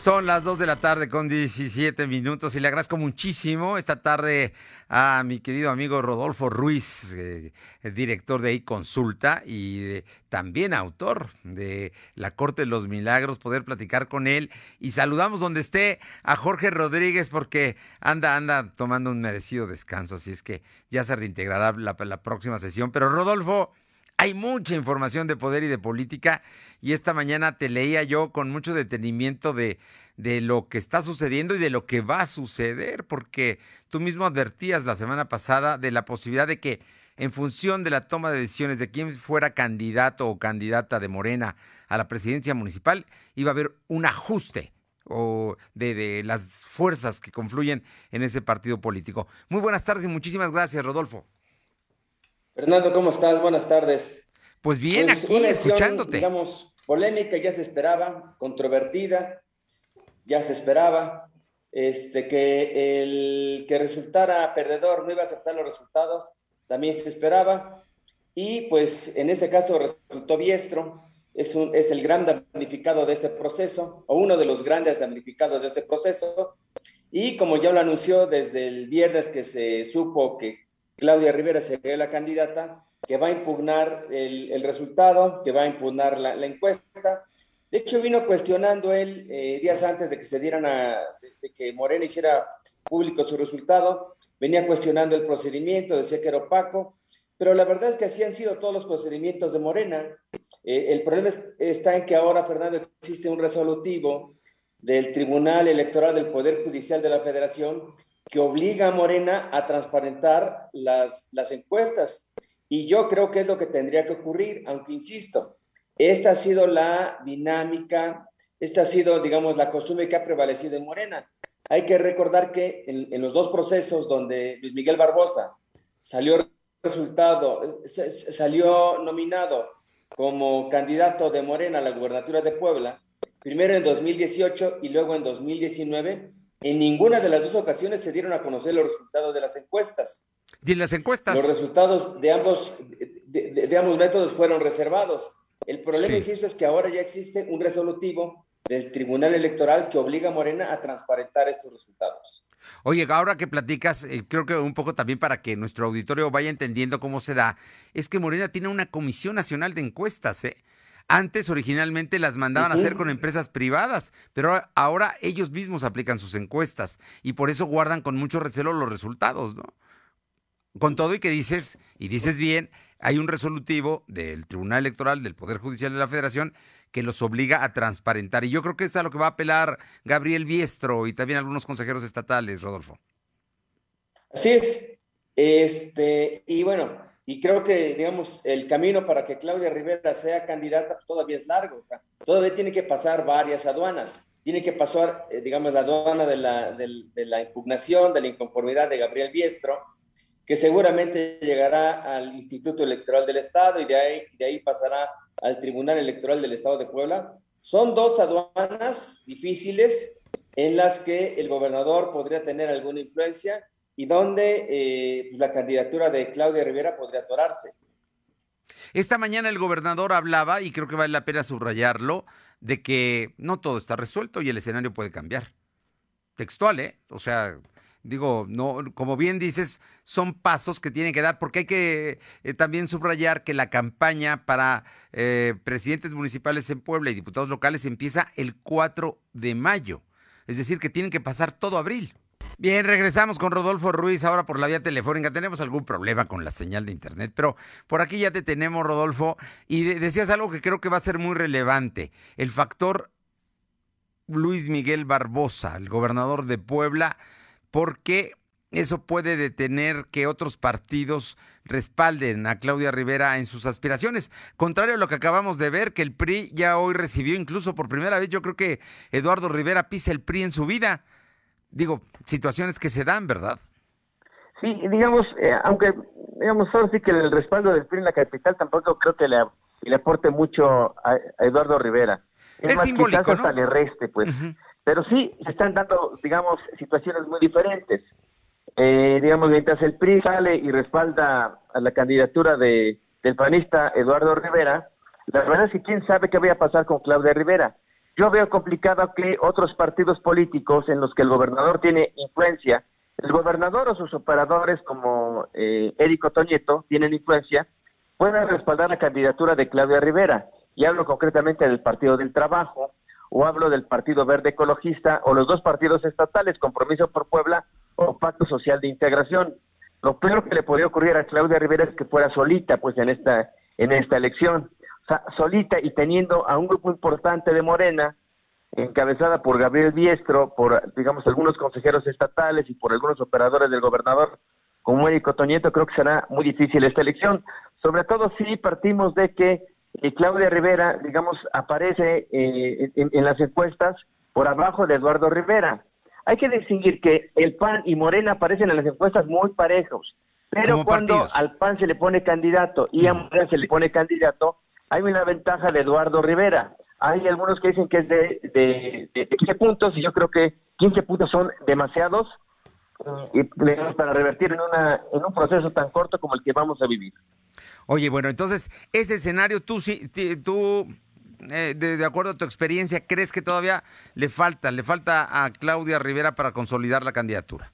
Son las 2 de la tarde con 17 minutos y le agradezco muchísimo esta tarde a mi querido amigo Rodolfo Ruiz, eh, director de iConsulta y también autor de La Corte de los Milagros, poder platicar con él y saludamos donde esté a Jorge Rodríguez porque anda, anda tomando un merecido descanso, así es que ya se reintegrará la próxima sesión. Pero Rodolfo, hay mucha información de poder y de política y esta mañana te leía yo con mucho detenimiento de, de lo que está sucediendo y de lo que va a suceder, porque tú mismo advertías la semana pasada de la posibilidad de que en función de la toma de decisiones de quién fuera candidato o candidata de Morena a la presidencia municipal, iba a haber un ajuste o de, de, las fuerzas que confluyen en ese partido político. Muy buenas tardes y muchísimas gracias, Rodolfo. Fernando, ¿cómo estás? Buenas tardes. Pues bien, pues aquí escuchándote. Digamos, polémica, ya se esperaba, controvertida, ya se esperaba, este, que el que resultara perdedor no iba a aceptar los resultados, también se esperaba, y pues en este caso resultó Biestro, es, un, es el gran damnificado de este proceso, o uno de los grandes damnificados de este proceso, y como ya lo anunció desde el viernes que se supo que Claudia Rivera sería la candidata que va a impugnar el, resultado, que va a impugnar la, encuesta. De hecho, vino cuestionando él eh, días antes de que se dieran a, que Morena hiciera público su resultado, venía cuestionando el procedimiento, decía que era opaco, pero la verdad es que así han sido todos los procedimientos de Morena. Eh, el problema está en que ahora, Fernando, existe un resolutivo del Tribunal Electoral del Poder Judicial de la Federación que obliga a Morena a transparentar las, las encuestas. Y yo creo que es lo que tendría que ocurrir, aunque insisto, esta ha sido la dinámica, esta ha sido, digamos, la costumbre que ha prevalecido en Morena. Hay que recordar que en, los dos procesos donde Luis Miguel Barbosa salió resultado, salió nominado como candidato de Morena a la gubernatura de Puebla, primero en 2018 y luego en 2019, en ninguna de las dos ocasiones se dieron a conocer los resultados de las encuestas. ¿Y en las encuestas? Los resultados de ambos, de, ambos métodos fueron reservados. El problema, insisto, es que ahora ya existe un resolutivo del Tribunal Electoral que obliga a Morena a transparentar estos resultados. Oye, ahora que platicas, eh, creo que un poco también para que nuestro auditorio vaya entendiendo cómo se da, es que Morena tiene una Comisión Nacional de Encuestas, ¿eh? Antes originalmente las mandaban a hacer con empresas privadas, pero ahora ellos mismos aplican sus encuestas y por eso guardan con mucho recelo los resultados, ¿no? Con todo y que dices, y dices bien, hay un resolutivo del Tribunal Electoral del Poder Judicial de la Federación que los obliga a transparentar. Y yo creo que es a lo que va a apelar Gabriel Biestro y también algunos consejeros estatales, Rodolfo. Así es. Este, y bueno, y creo que, digamos, el camino para que Claudia Rivera sea candidata pues, todavía es largo. O sea, todavía tiene que pasar varias aduanas. Tiene que pasar, eh, digamos, la aduana de la, de, la impugnación, de la inconformidad de Gabriel Biestro, que seguramente llegará al Instituto Electoral del Estado y de ahí, de ahí pasará al Tribunal Electoral del Estado de Puebla. Son dos aduanas difíciles en las que el gobernador podría tener alguna influencia y donde eh, pues, la candidatura de Claudia Rivera podría atorarse. Esta mañana el gobernador hablaba, y creo que vale la pena subrayarlo, de que no todo está resuelto y el escenario puede cambiar. Textual, ¿eh? O sea, digo, no, como bien dices, son pasos que tienen que dar, porque hay que eh, también subrayar que la campaña para eh, presidentes municipales en Puebla y diputados locales empieza el 4 de mayo. Es decir, que tienen que pasar todo abril. Bien, regresamos con Rodolfo Ruiz ahora por la vía telefónica. Tenemos algún problema con la señal de internet, pero por aquí ya te tenemos, Rodolfo. Y decías algo que creo que va a ser muy relevante. El factor Luis Miguel Barbosa, el gobernador de Puebla, porque eso puede detener que otros partidos respalden a Claudia Rivera en sus aspiraciones. Contrario a lo que acabamos de ver, que el PRI ya hoy recibió incluso por primera vez, yo creo que Eduardo Rivera pisa el PRI en su vida digo, situaciones que se dan, ¿verdad? Sí, digamos, eh, aunque, digamos, ahora sí que el respaldo del PRI en la capital tampoco creo que le, le aporte mucho a, Eduardo Rivera. Es, más, simbólico, quizás hasta le reste, pues. Pero sí, se están dando, digamos, situaciones muy diferentes. Eh, digamos, mientras el PRI sale y respalda a la candidatura de, del panista Eduardo Rivera, la verdad es que quién sabe qué vaya a pasar con Claudia Rivera. Yo veo complicado que otros partidos políticos en los que el gobernador tiene influencia, el gobernador o sus operadores como eh, Érico Toñeto tienen influencia, puedan respaldar la candidatura de Claudia Rivera. Y hablo concretamente del Partido del Trabajo, o hablo del Partido Verde Ecologista, o los dos partidos estatales, Compromiso por Puebla o Pacto Social de Integración. Lo peor que le podría ocurrir a Claudia Rivera es que fuera solita, pues en esta en esta elección, solita y teniendo a un grupo importante de Morena, encabezada por Gabriel Biestro, por digamos algunos consejeros estatales y por algunos operadores del gobernador, como Érico Toñeto, creo que será muy difícil esta elección, sobre todo si partimos de que eh, Claudia Rivera, digamos, aparece eh, en las encuestas por abajo de Eduardo Rivera. Hay que distinguir que el PAN y Morena aparecen en las encuestas muy parejos, pero cuando al PAN se le pone candidato y a Morena se le pone candidato, hay una ventaja de Eduardo Rivera. Hay algunos que dicen que es de, de, 15 puntos y yo creo que 15 puntos son demasiados y para revertir en, una, en un proceso tan corto como el que vamos a vivir. Oye, bueno, entonces, ese escenario tú, tú eh, de, acuerdo a tu experiencia, crees que todavía le falta, le falta a Claudia Rivera para consolidar la candidatura?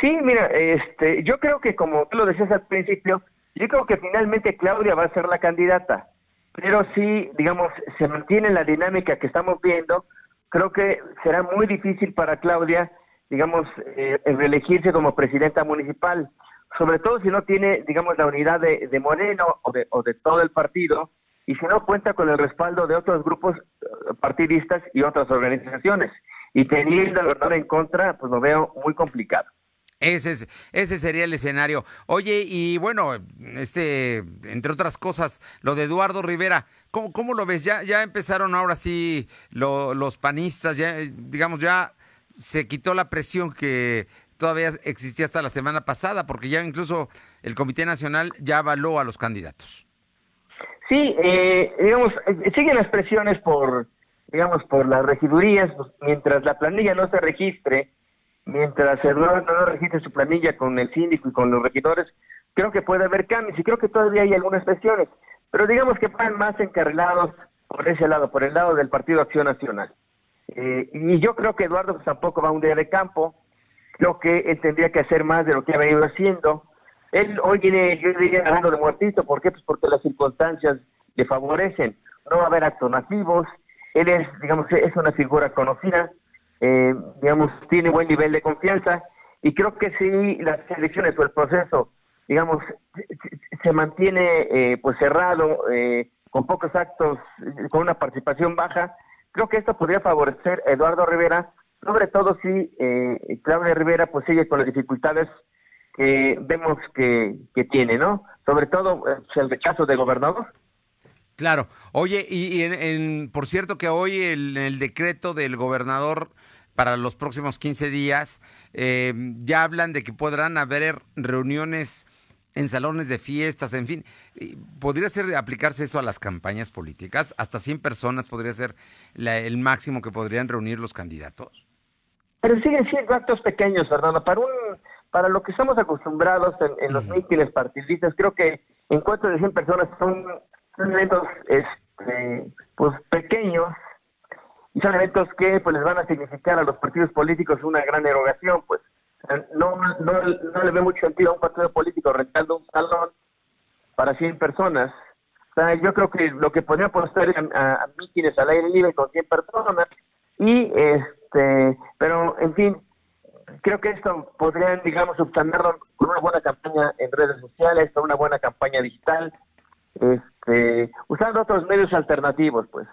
Sí, mira, este, yo creo que como tú lo decías al principio, yo creo que finalmente Claudia va a ser la candidata, pero si, digamos, se mantiene la dinámica que estamos viendo, creo que será muy difícil para Claudia, digamos, eh, reelegirse como presidenta municipal, sobre todo si no tiene, digamos, la unidad de, Moreno o de, o de todo el partido, y si no cuenta con el respaldo de otros grupos eh, partidistas y otras organizaciones. Y teniendo el verdad en contra, pues lo veo muy complicado. Ese, es, ese sería el escenario. Oye, y bueno, este, entre otras cosas, lo de Eduardo Rivera, ¿cómo, cómo lo ves? Ya, ya empezaron ahora sí los panistas, ya, digamos, ya se quitó la presión que todavía existía hasta la semana pasada, porque ya incluso el Comité Nacional ya avaló a los candidatos. Sí, eh, digamos, siguen las presiones por, digamos, por las regidurías, pues, mientras la planilla no se registre, mientras el no, registre su planilla con el síndico y con los regidores, creo que puede haber cambios y creo que todavía hay algunas presiones, pero digamos que van más encarrilados por ese lado, por el lado del Partido Acción Nacional. Eh, y yo creo que Eduardo pues, tampoco va un día de campo, creo que él tendría que hacer más de lo que ha venido haciendo, él hoy viene, yo diría, ganando de muertito. ¿Por qué? Pues porque las circunstancias le favorecen. No va a haber actos masivos. Él es, digamos, es una figura conocida. Eh, digamos, tiene buen nivel de confianza. Y creo que si las elecciones o el proceso, digamos, se mantiene eh, pues cerrado, eh, con pocos actos, con una participación baja, creo que esto podría favorecer Eduardo Rivera, sobre todo si eh, Claudia Rivera pues sigue con las dificultades que vemos que, tiene, ¿no? Sobre todo eh, el rechazo de gobernador. Claro. Oye, y, en, por cierto que hoy el, el decreto del gobernador para los próximos 15 días eh, ya hablan de que podrán haber reuniones en salones de fiestas, en fin. ¿Podría ser aplicarse eso a las campañas políticas? ¿Hasta 100 personas podría ser el máximo que podrían reunir los candidatos? Pero siguen siendo actos pequeños, Fernando. Para un para lo que estamos acostumbrados en, los mítines partidistas, creo que encuentros de 100 personas son, eventos este, pues pequeños. Y son eventos que pues les van a significar a los partidos políticos una gran erogación, pues. No, no, no le ve mucho sentido a un partido político rentando un salón para 100 personas. O sea, yo creo que lo que podría ser a, a mítines al aire libre con 100 personas. Y este, pero en fin, creo que esto podrían, digamos, subsanarlo con una buena campaña en redes sociales, con una buena campaña digital, este, usando otros medios alternativos, pues.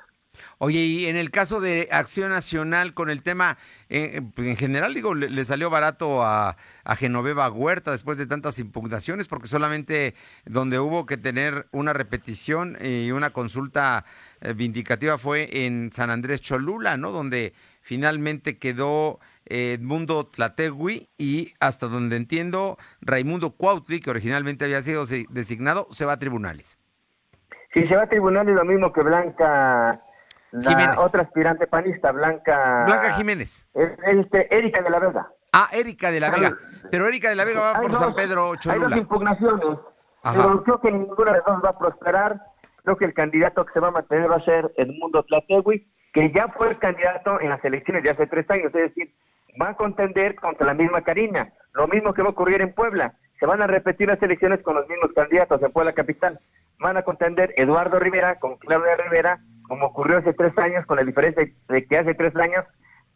Oye, y en el caso de Acción Nacional, con el tema, eh, en general, digo, le, salió barato a, a, Genoveva Huerta después de tantas impugnaciones, porque solamente donde hubo que tener una repetición y una consulta eh, vindicativa fue en San Andrés Cholula, ¿no? Donde finalmente quedó Edmundo Tlategui y hasta donde entiendo, Raimundo Cuautli, que originalmente había sido designado, se va a tribunales. Sí, se va a tribunales lo mismo que Blanca, la otra aspirante panista, Blanca... Blanca Jiménez. este, Erika de la Vega. Ah, Erika de la Vega. Pero Erika de la Vega va por San Pedro Cholula. Hay dos impugnaciones, pero creo que ninguna de las dos va a prosperar. Creo que el candidato que se va a mantener va a ser Edmundo Tlategui que ya fue el candidato en las elecciones de hace tres años, es decir, va a contender contra la misma Karina, lo mismo que va a ocurrir en Puebla, se van a repetir las elecciones con los mismos candidatos en Puebla Capital, van a contender Eduardo Rivera con Claudia Rivera, como ocurrió hace tres años, con la diferencia de que hace tres años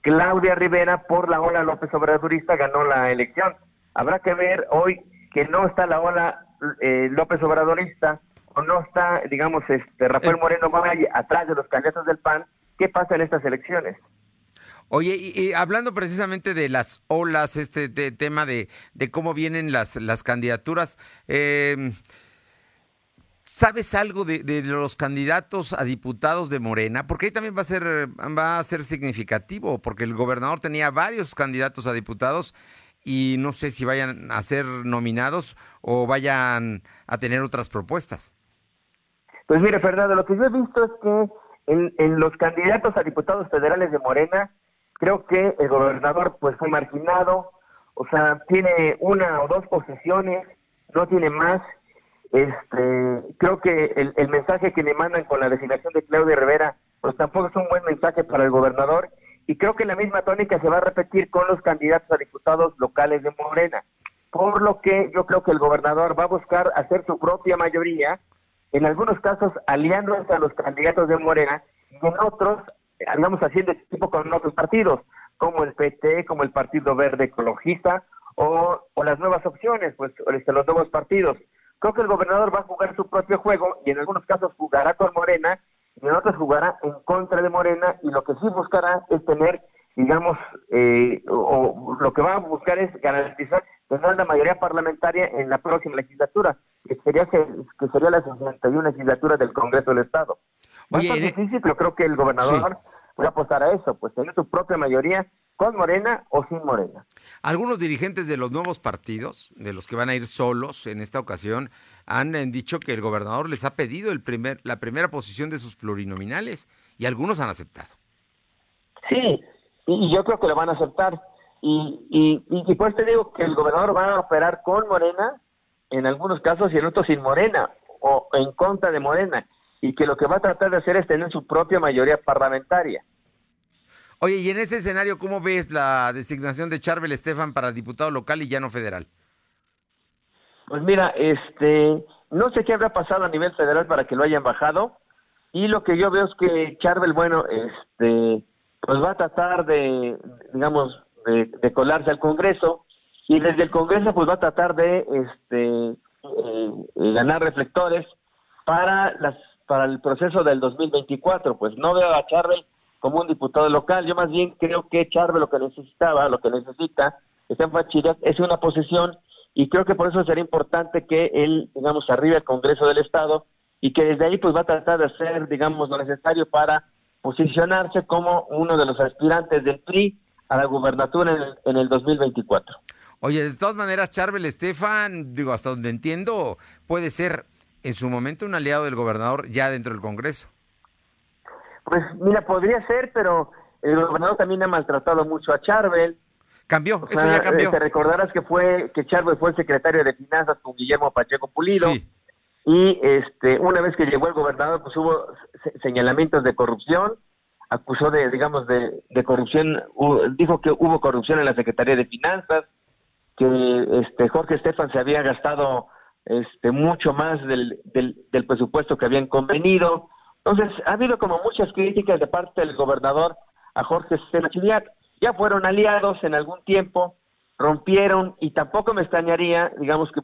Claudia Rivera por la ola López Obradorista ganó la elección. Habrá que ver hoy que no está la ola eh, López Obradorista o no está, digamos, este Rafael eh. Moreno Valle atrás de los candidatos del PAN, ¿qué pasa en estas elecciones? Oye, y, hablando precisamente de las olas, este tema de, cómo vienen las, candidaturas, eh, ¿Sabes algo de, los candidatos a diputados de Morena? Porque ahí también va a ser va a ser significativo, porque el gobernador tenía varios candidatos a diputados y no sé si vayan a ser nominados o vayan a tener otras propuestas. Pues mire, Fernando, lo que yo he visto es que en los candidatos a diputados federales de Morena, creo que el gobernador pues fue marginado, o sea, tiene una o dos posiciones, no tiene más este, creo que el, mensaje que le mandan con la designación de Claudia Rivera, pues tampoco es un buen mensaje para el gobernador. Y creo que la misma tónica se va a repetir con los candidatos a diputados locales de Morena. Por lo que yo creo que el gobernador va a buscar hacer su propia mayoría, en algunos casos aliándose a los candidatos de Morena, y en otros, digamos, haciendo tipo con otros partidos, como el PT, como el Partido Verde Ecologista, o, las nuevas opciones, pues este, los nuevos partidos. Creo que el gobernador va a jugar su propio juego y en algunos casos jugará con Morena y en otros jugará en contra de Morena y lo que sí buscará es tener, digamos, eh, o, lo que va a buscar es garantizar tener la mayoría parlamentaria en la próxima legislatura, que sería, que sería la 61 legislatura del Congreso del Estado. Va a ser difícil, pero creo que el gobernador va a apostar a eso, pues tener su propia mayoría con Morena o sin Morena. Algunos dirigentes de los nuevos partidos, de los que van a ir solos en esta ocasión, han eh, dicho que el gobernador les ha pedido el primer, la primera posición de sus plurinominales y algunos han aceptado. Sí, y yo creo que lo van a aceptar. Y, y, y, pues te digo que el gobernador va a operar con Morena en algunos casos y en otros sin Morena o en contra de Morena y que lo que va a tratar de hacer es tener su propia mayoría parlamentaria. Oye, y en ese escenario, ¿cómo ves la designación de Charbel Estefan para diputado local y ya no federal? Pues mira, este, no sé qué habrá pasado a nivel federal para que lo hayan bajado. Y lo que yo veo es que Charbel, bueno, este, pues va a tratar de, digamos, de, colarse al Congreso y desde el Congreso pues va a tratar de, este, eh, ganar reflectores para las para el proceso del 2024. Pues no veo a Charbel como un diputado local. Yo más bien creo que Charve lo que necesitaba, lo que necesita, está en Fachiras, es una posición y creo que por eso sería importante que él, digamos, arriba al Congreso del Estado y que desde ahí pues va a tratar de hacer, digamos, lo necesario para posicionarse como uno de los aspirantes del PRI a la gubernatura en el, en el 2024. Oye, de todas maneras, Charbel Estefan, digo, hasta donde entiendo, puede ser en su momento un aliado del gobernador ya dentro del Congreso. Pues mira, podría ser, pero el gobernador también ha maltratado mucho a Charbel. Cambió, eso ya cambió. Te recordarás que fue que Charbel fue el secretario de Finanzas con Guillermo Pacheco Pulido. Y este, una vez que llegó el gobernador, pues hubo señalamientos de corrupción, acusó de, digamos, de, de corrupción, dijo que hubo corrupción en la Secretaría de Finanzas, que este Jorge Estefan se había gastado este mucho más del, del, del presupuesto que habían convenido, entonces, ha habido como muchas críticas de parte del gobernador a Jorge Chiliac. Ya fueron aliados en algún tiempo, rompieron y tampoco me extrañaría, digamos, que,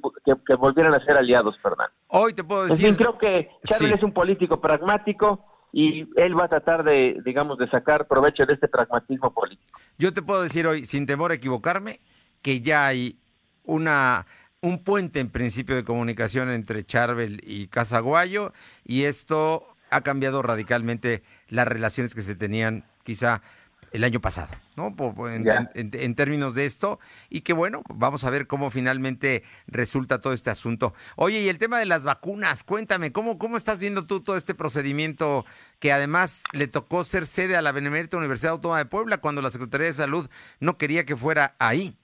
que, volvieran a ser aliados, Fernando. Hoy te puedo decir... En creo que Charles es un político pragmático y él va a tratar de, digamos, de sacar provecho de este pragmatismo político. Yo te puedo decir hoy, sin temor a equivocarme, que ya hay una un puente en principio de comunicación entre Charbel y Casaguayo y esto ha cambiado radicalmente las relaciones que se tenían quizá el año pasado, ¿no? En, términos de esto, y que bueno, vamos a ver cómo finalmente resulta todo este asunto. Oye, y el tema de las vacunas, cuéntame, ¿cómo, cómo estás viendo tú todo este procedimiento que además le tocó ser sede a la Benemérita Universidad Autónoma de Puebla cuando la Secretaría de Salud no quería que fuera ahí?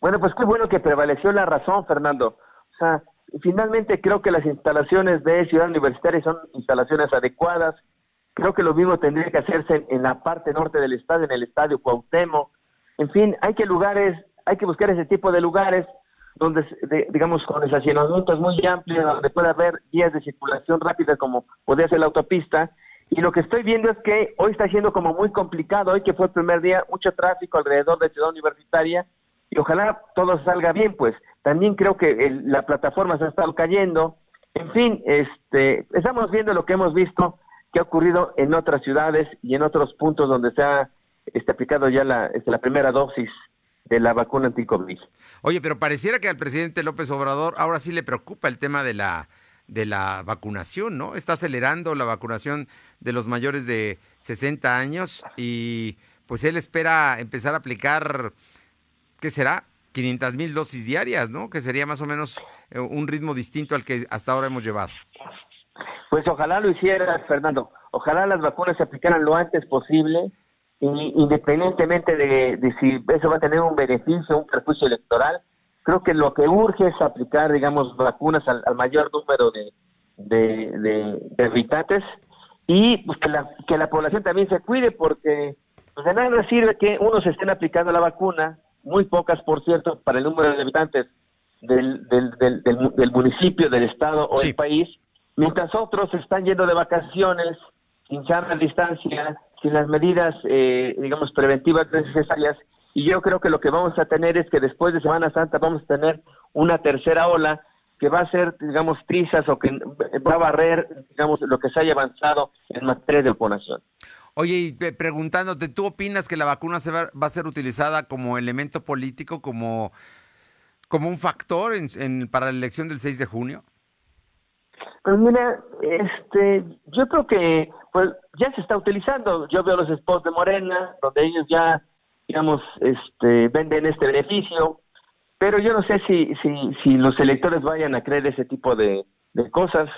Bueno, pues qué bueno que prevaleció la razón, Fernando. O sea, finalmente creo que las instalaciones de Ciudad Universitaria son instalaciones adecuadas, Creo que lo mismo tendría que hacerse en, la parte norte del estado, en el estadio Cuauhtémoc. En fin, hay que lugares, hay que buscar ese tipo de lugares donde, digamos, con estacionamientos muy amplios, donde pueda haber vías de circulación rápida como podría ser la autopista. Y lo que estoy viendo es que hoy está siendo como muy complicado, hoy que fue el primer día, mucho tráfico alrededor de Ciudad Universitaria, y ojalá todo salga bien, pues. También creo que la plataforma se ha estado cayendo. En fin, este, estamos viendo lo que hemos visto que ha ocurrido en otras ciudades y en otros puntos donde se ha este, aplicado ya la, este, la primera dosis de la vacuna anticovid. Oye, pero pareciera que al presidente López Obrador ahora sí le preocupa el tema de la de la vacunación, ¿no? Está acelerando la vacunación de los mayores de 60 años y pues él espera empezar a aplicar, ¿qué será? 500 mil dosis diarias, ¿no? Que sería más o menos eh, un ritmo distinto al que hasta ahora hemos llevado. Pues ojalá lo hiciera, Fernando. Ojalá las vacunas se aplicaran lo antes posible, independientemente de, si eso va a tener un beneficio, un perjuicio electoral. Creo que lo que urge es aplicar, digamos, vacunas al, mayor número de, de, habitantes y pues, que, la, que la población también se cuide porque pues, de nada sirve que unos estén aplicando la vacuna, muy pocas, por cierto, para el número de habitantes del, del, del, del, municipio, del estado o del país, mientras otros están yendo de vacaciones sin sana distancia, sin las medidas, eh, digamos, preventivas necesarias. Y yo creo que lo que vamos a tener es que después de Semana Santa vamos a tener una tercera ola que va a ser, digamos, trizas o que va a barrer, digamos, lo que se haya avanzado en materia de vacunación. Oye, y preguntándote, ¿tú opinas que la vacuna se va, a ser utilizada como elemento político, como, como un factor en, para la elección del 6 de junio? Pues mira, este, yo creo que pues ya se está utilizando. Yo veo los spots de Morena, donde ellos ya, digamos, este, venden este beneficio, pero yo no sé si, si, si los electores vayan a creer ese tipo de, de cosas.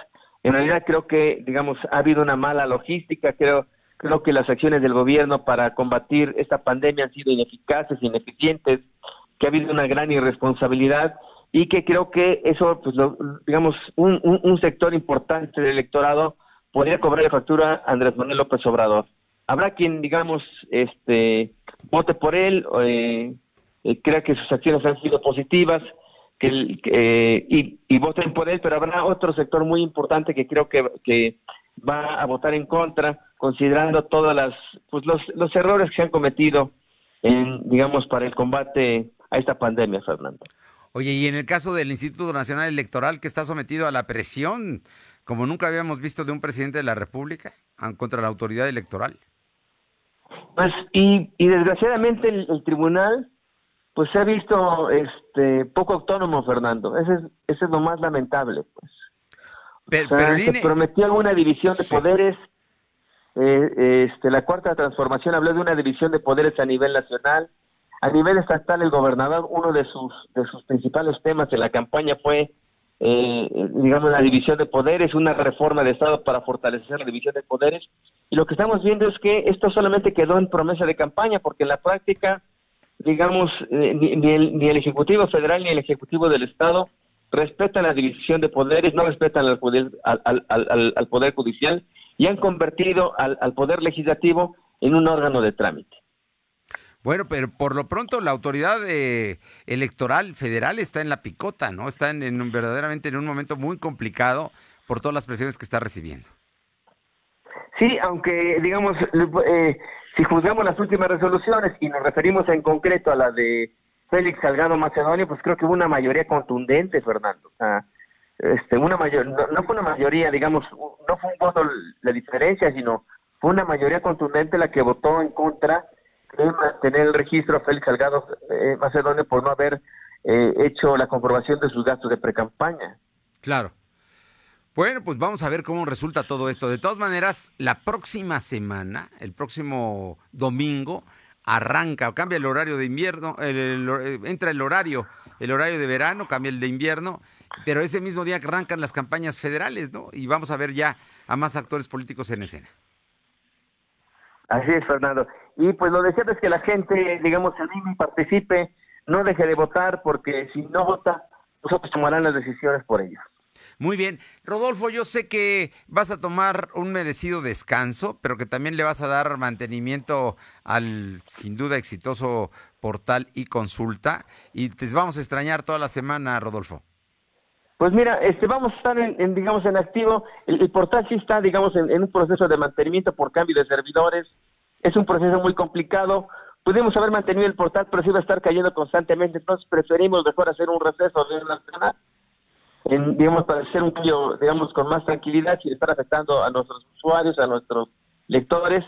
En realidad creo que, digamos, ha habido una mala logística, creo, creo que las acciones del gobierno para combatir esta pandemia han sido ineficaces, ineficientes, que ha habido una gran irresponsabilidad y que creo que eso, pues, digamos, un, un, sector importante del electorado podría cobrar la factura Andrés Manuel López Obrador. Habrá quien, digamos, este, vote por él, eh, eh, crea que sus acciones han sido positivas, que, eh, y, y, voten por él, pero habrá otro sector muy importante que creo que, que va a votar en contra, considerando todas las, pues los, los errores que se han cometido en, digamos, para el combate a esta pandemia, Fernando. Oye, y en el caso del Instituto Nacional Electoral, que está sometido a la presión, como nunca habíamos visto de un presidente de la República, contra la autoridad electoral. Pues, y, y desgraciadamente el, tribunal, pues se ha visto este poco autónomo, Fernando. Ese es, ese es lo más lamentable, pues. Pero, se prometió una división de poderes. Eh, este, la cuarta transformación habló de una división de poderes a nivel nacional a nivel estatal, el gobernador, uno de sus, de sus principales temas en la campaña fue, eh, digamos, la división de poderes, una reforma de Estado para fortalecer la división de poderes. Y lo que estamos viendo es que esto solamente quedó en promesa de campaña, porque en la práctica, digamos, eh, ni, el, ni el Ejecutivo Federal ni el Ejecutivo del Estado respetan la división de poderes, no respetan al poder, al, al, al poder judicial y han convertido al, poder legislativo en un órgano de trámite. Bueno, pero por lo pronto la autoridad eh, electoral federal está en la picota, ¿no? Está en, verdaderamente en un momento muy complicado por todas las presiones que está recibiendo. Sí, aunque digamos, eh, si juzgamos las últimas resoluciones y nos referimos en concreto a la de Félix Salgado Macedonio, pues creo que hubo una mayoría contundente, Fernando. O sea, este, una mayor, no, fue una mayoría, digamos, no fue un voto la diferencia, sino fue una mayoría contundente la que votó en contra mantener el registro a Félix Salgado eh, Macedonio por no haber eh, hecho la comprobación de sus gastos de precampaña. Claro. Bueno, pues vamos a ver cómo resulta todo esto. De todas maneras, la próxima semana, el próximo domingo, arranca o cambia el horario de invierno, entra el horario, el horario de verano, cambia el de invierno, pero ese mismo día arrancan las campañas federales, ¿no? Y vamos a ver ya a más actores políticos en escena. Así es, Fernando. Y pues lo deseado es que la gente, digamos, se anime y participe, no deje de votar, porque si no vota, nosotros tomarán las decisiones por ellos. Muy bien. Rodolfo, yo sé que vas a tomar un merecido descanso, pero que también le vas a dar mantenimiento al sin duda exitoso portal y consulta. Y te vamos a extrañar toda la semana, Rodolfo. Pues mira, este, vamos a estar en, digamos, en activo. El, portal sí está, digamos, en, un proceso de mantenimiento por cambio de servidores. Es un proceso muy complicado. Pudimos haber mantenido el portal, pero sí va a estar cayendo constantemente. Entonces preferimos mejor hacer un receso de una semana, en, digamos, para hacer un cambio, digamos, con más tranquilidad sin estar afectando a nuestros usuarios, a nuestros lectores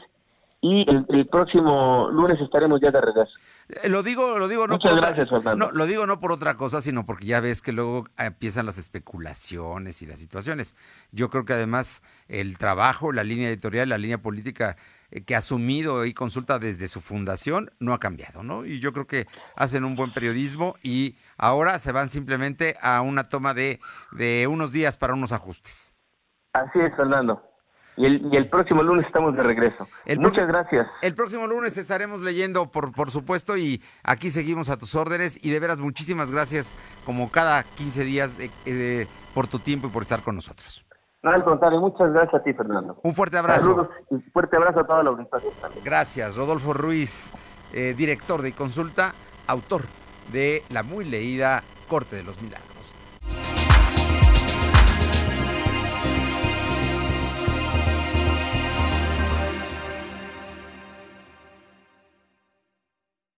y el, próximo lunes estaremos ya de regreso. Eh, lo digo, lo digo no Muchas gracias, Fernando. No, lo digo no por otra cosa, sino porque ya ves que luego empiezan las especulaciones y las situaciones. Yo creo que además el trabajo, la línea editorial, la línea política eh, que ha asumido y consulta desde su fundación no ha cambiado, ¿no? Y yo creo que hacen un buen periodismo y ahora se van simplemente a una toma de, de unos días para unos ajustes. Así es, Fernando. Y el, próximo lunes estamos de regreso. Muchas gracias. El próximo lunes estaremos leyendo, por, por supuesto, y aquí seguimos a tus órdenes. Y de veras, muchísimas gracias, como cada 15 días, de, por tu tiempo y por estar con nosotros. No, al contrario, muchas gracias a ti, Fernando. Un fuerte abrazo. Saludos y fuerte abrazo a toda la audiencia. Gracias, Rodolfo Ruiz, eh, director de consulta, autor de la muy leída Corte de los Milagros.